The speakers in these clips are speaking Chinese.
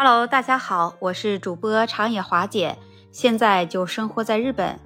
Hello，大家好，我是主播长野华姐，现在就生活在日本。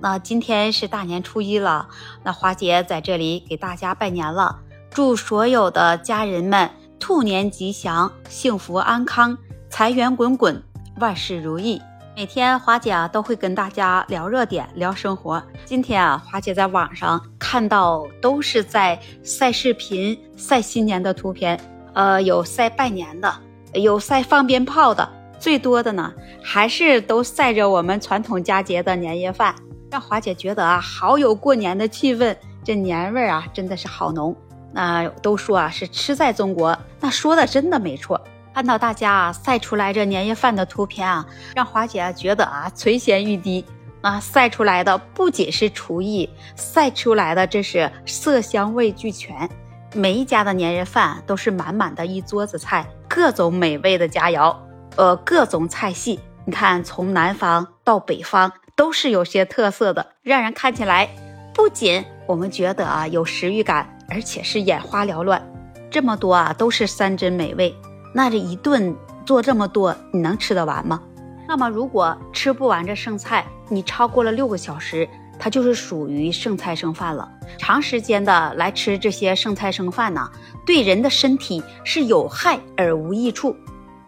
那今天是大年初一了，那华姐在这里给大家拜年了，祝所有的家人们兔年吉祥，幸福安康，财源滚滚，万事如意。每天华姐啊都会跟大家聊热点，聊生活。今天啊，华姐在网上看到都是在晒视频、晒新年的图片，呃，有晒拜年的，有晒放鞭炮的，最多的呢还是都晒着我们传统佳节的年夜饭，让华姐觉得啊，好有过年的气氛，这年味儿啊真的是好浓。那都说啊是吃在中国，那说的真的没错。看到大家啊晒出来这年夜饭的图片啊，让华姐觉得啊垂涎欲滴。那晒出来的不仅是厨艺，晒出来的这是色香味俱全。每一家的年夜饭都是满满的一桌子菜，各种美味的佳肴，呃，各种菜系。你看，从南方到北方都是有些特色的，让人看起来不仅我们觉得啊有食欲感，而且是眼花缭乱。这么多啊都是山珍美味。那这一顿做这么多，你能吃得完吗？那么如果吃不完这剩菜，你超过了六个小时，它就是属于剩菜剩饭了。长时间的来吃这些剩菜剩饭呢，对人的身体是有害而无益处。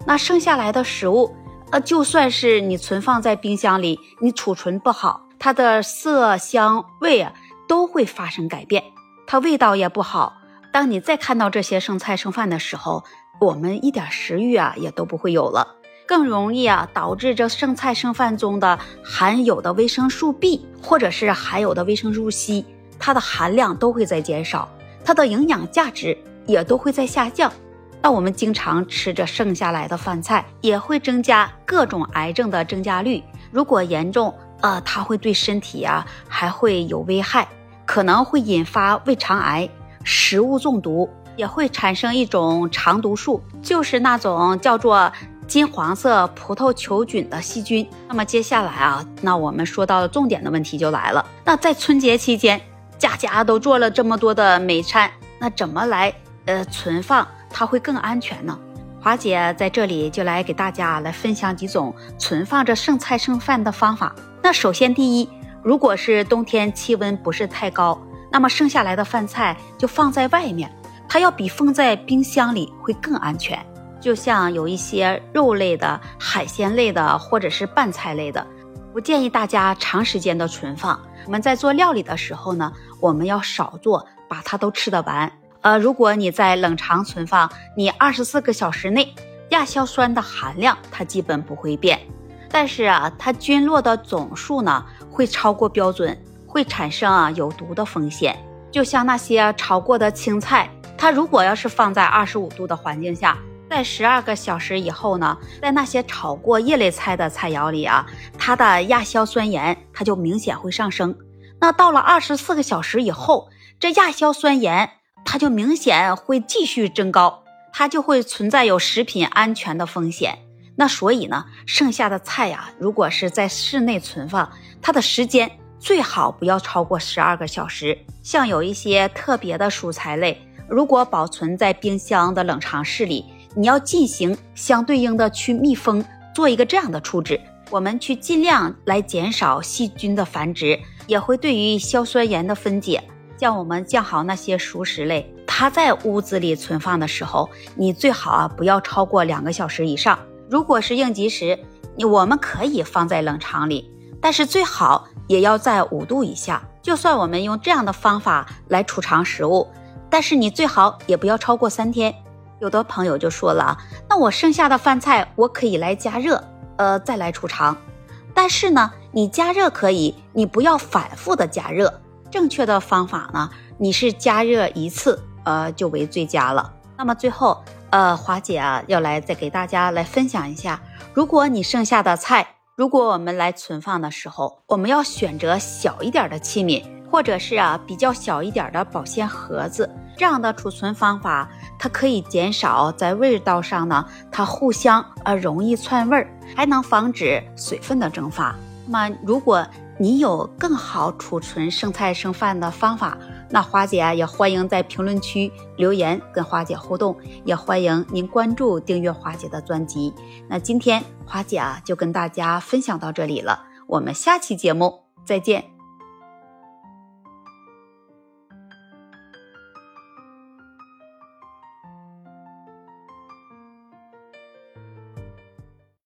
那剩下来的食物，呃，就算是你存放在冰箱里，你储存不好，它的色香味啊都会发生改变，它味道也不好。当你再看到这些剩菜剩饭的时候，我们一点食欲啊也都不会有了，更容易啊导致这剩菜剩饭中的含有的维生素 B 或者是含有的维生素 C，它的含量都会在减少，它的营养价值也都会在下降。那我们经常吃着剩下来的饭菜，也会增加各种癌症的增加率。如果严重，呃，它会对身体啊还会有危害，可能会引发胃肠癌、食物中毒。也会产生一种肠毒素，就是那种叫做金黄色葡萄球菌的细菌。那么接下来啊，那我们说到重点的问题就来了。那在春节期间，家家都做了这么多的美餐，那怎么来呃存放它会更安全呢？华姐在这里就来给大家来分享几种存放着剩菜剩饭的方法。那首先第一，如果是冬天气温不是太高，那么剩下来的饭菜就放在外面。它要比放在冰箱里会更安全，就像有一些肉类的、海鲜类的或者是拌菜类的，不建议大家长时间的存放。我们在做料理的时候呢，我们要少做，把它都吃得完。呃，如果你在冷藏存放，你二十四个小时内，亚硝酸的含量它基本不会变，但是啊，它菌落的总数呢会超过标准，会产生啊有毒的风险。就像那些炒过的青菜。它如果要是放在二十五度的环境下，在十二个小时以后呢，在那些炒过叶类菜的菜肴里啊，它的亚硝酸盐它就明显会上升。那到了二十四个小时以后，这亚硝酸盐它就明显会继续增高，它就会存在有食品安全的风险。那所以呢，剩下的菜呀，如果是在室内存放，它的时间最好不要超过十二个小时。像有一些特别的蔬菜类。如果保存在冰箱的冷藏室里，你要进行相对应的去密封，做一个这样的处置，我们去尽量来减少细菌的繁殖，也会对于硝酸盐的分解。像我们酱好那些熟食类，它在屋子里存放的时候，你最好啊不要超过两个小时以上。如果是应急时，你我们可以放在冷藏里，但是最好也要在五度以下。就算我们用这样的方法来储藏食物。但是你最好也不要超过三天。有的朋友就说了啊，那我剩下的饭菜我可以来加热，呃，再来储藏。但是呢，你加热可以，你不要反复的加热。正确的方法呢，你是加热一次，呃，就为最佳了。那么最后，呃，华姐啊，要来再给大家来分享一下，如果你剩下的菜，如果我们来存放的时候，我们要选择小一点的器皿，或者是啊比较小一点的保鲜盒子。这样的储存方法，它可以减少在味道上呢，它互相呃容易串味儿，还能防止水分的蒸发。那么，如果你有更好储存剩菜剩饭的方法，那花姐也欢迎在评论区留言跟花姐互动，也欢迎您关注订阅花姐的专辑。那今天花姐啊就跟大家分享到这里了，我们下期节目再见。